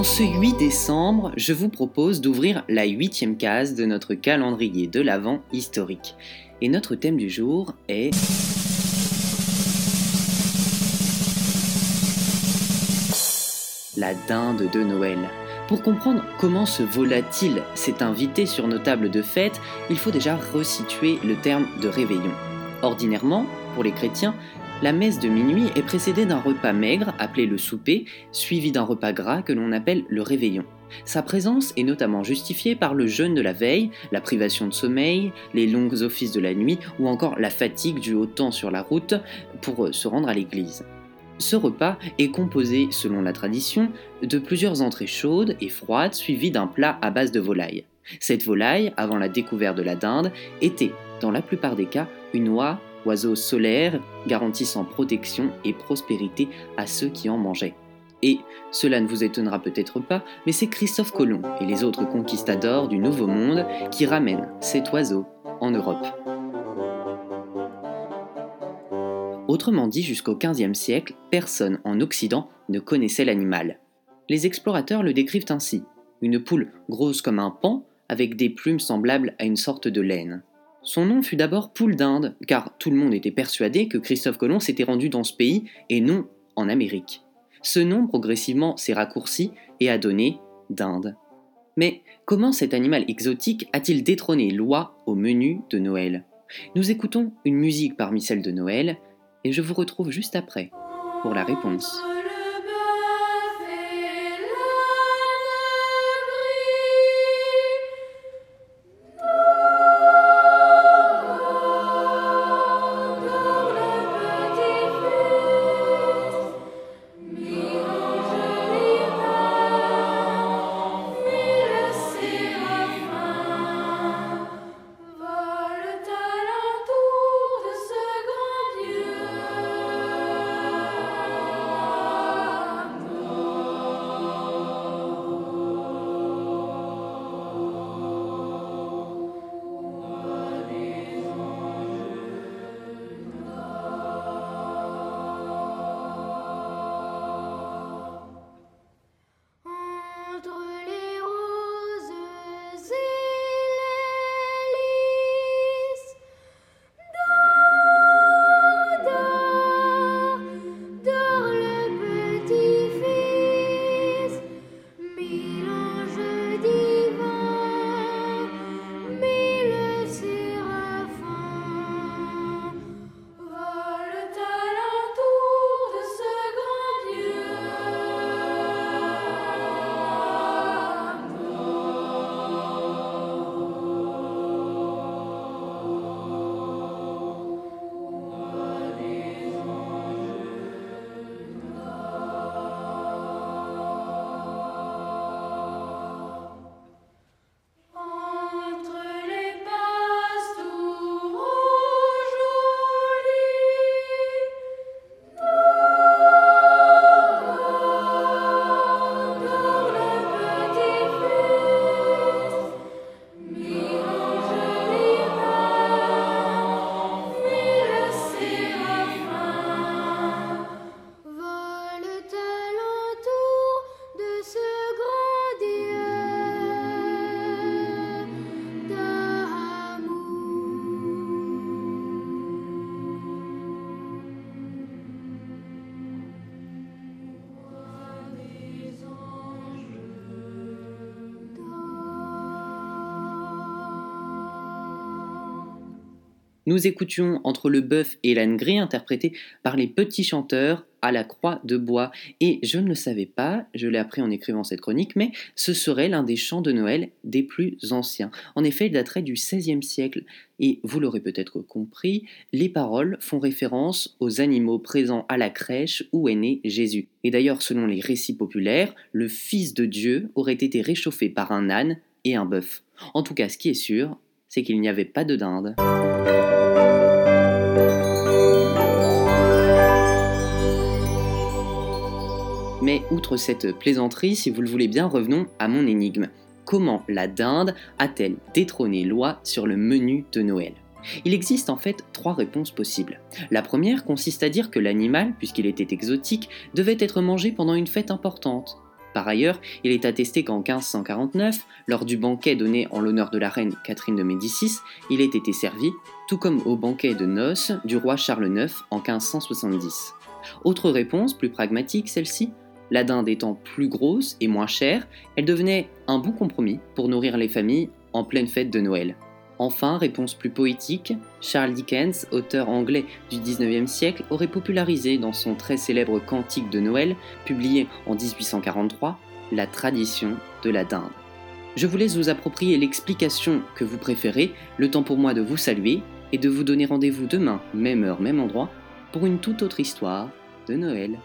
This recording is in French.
8 décembre, je vous propose d'ouvrir la huitième case de notre calendrier de l'Avent historique. Et notre thème du jour est... La dinde de Noël. Pour comprendre comment ce volatile s'est invité sur nos tables de fête, il faut déjà resituer le terme de réveillon. Ordinairement, pour les chrétiens, la messe de minuit est précédée d'un repas maigre appelé le souper, suivi d'un repas gras que l'on appelle le réveillon. Sa présence est notamment justifiée par le jeûne de la veille, la privation de sommeil, les longs offices de la nuit ou encore la fatigue due au temps sur la route pour se rendre à l'église. Ce repas est composé, selon la tradition, de plusieurs entrées chaudes et froides suivies d'un plat à base de volaille. Cette volaille, avant la découverte de la dinde, était, dans la plupart des cas, une oie oiseau solaire garantissant protection et prospérité à ceux qui en mangeaient. Et cela ne vous étonnera peut-être pas, mais c'est Christophe Colomb et les autres conquistadors du Nouveau Monde qui ramènent cet oiseau en Europe. Autrement dit, jusqu'au XVe siècle, personne en Occident ne connaissait l'animal. Les explorateurs le décrivent ainsi une poule grosse comme un pan, avec des plumes semblables à une sorte de laine. Son nom fut d'abord Poule d'Inde, car tout le monde était persuadé que Christophe Colomb s'était rendu dans ce pays et non en Amérique. Ce nom progressivement s'est raccourci et a donné d'Inde. Mais comment cet animal exotique a-t-il détrôné l'oie au menu de Noël? Nous écoutons une musique parmi celles de Noël et je vous retrouve juste après pour la réponse. Nous écoutions Entre le bœuf et l'âne gris interprété par les petits chanteurs à la croix de bois. Et je ne le savais pas, je l'ai appris en écrivant cette chronique, mais ce serait l'un des chants de Noël des plus anciens. En effet, il daterait du XVIe siècle. Et vous l'aurez peut-être compris, les paroles font référence aux animaux présents à la crèche où est né Jésus. Et d'ailleurs, selon les récits populaires, le Fils de Dieu aurait été réchauffé par un âne et un bœuf. En tout cas, ce qui est sûr, c'est qu'il n'y avait pas de dinde. Mais outre cette plaisanterie, si vous le voulez bien, revenons à mon énigme. Comment la dinde a-t-elle détrôné l'oie sur le menu de Noël? Il existe en fait trois réponses possibles. La première consiste à dire que l'animal, puisqu'il était exotique, devait être mangé pendant une fête importante, Par ailleurs, il est attesté qu'en 1549, lors du banquet donné en l'honneur de la reine Catherine de Médicis, il ait été servi, tout comme au banquet de noces du roi Charles IX en 1570. Autre réponse, plus pragmatique celle-ci, la dinde étant plus grosse et moins chère, elle devenait un bon compromis pour nourrir les familles en pleine fête de Noël. Enfin, réponse plus poétique, Charles Dickens, auteur anglais du 19e siècle, aurait popularisé dans son très célèbre Cantique de Noël, publié en 1843, la tradition de la dinde. Je vous laisse vous approprier l'explication que vous préférez, le temps pour moi de vous saluer et de vous donner rendez-vous demain, même heure, même endroit, pour une toute autre histoire de Noël.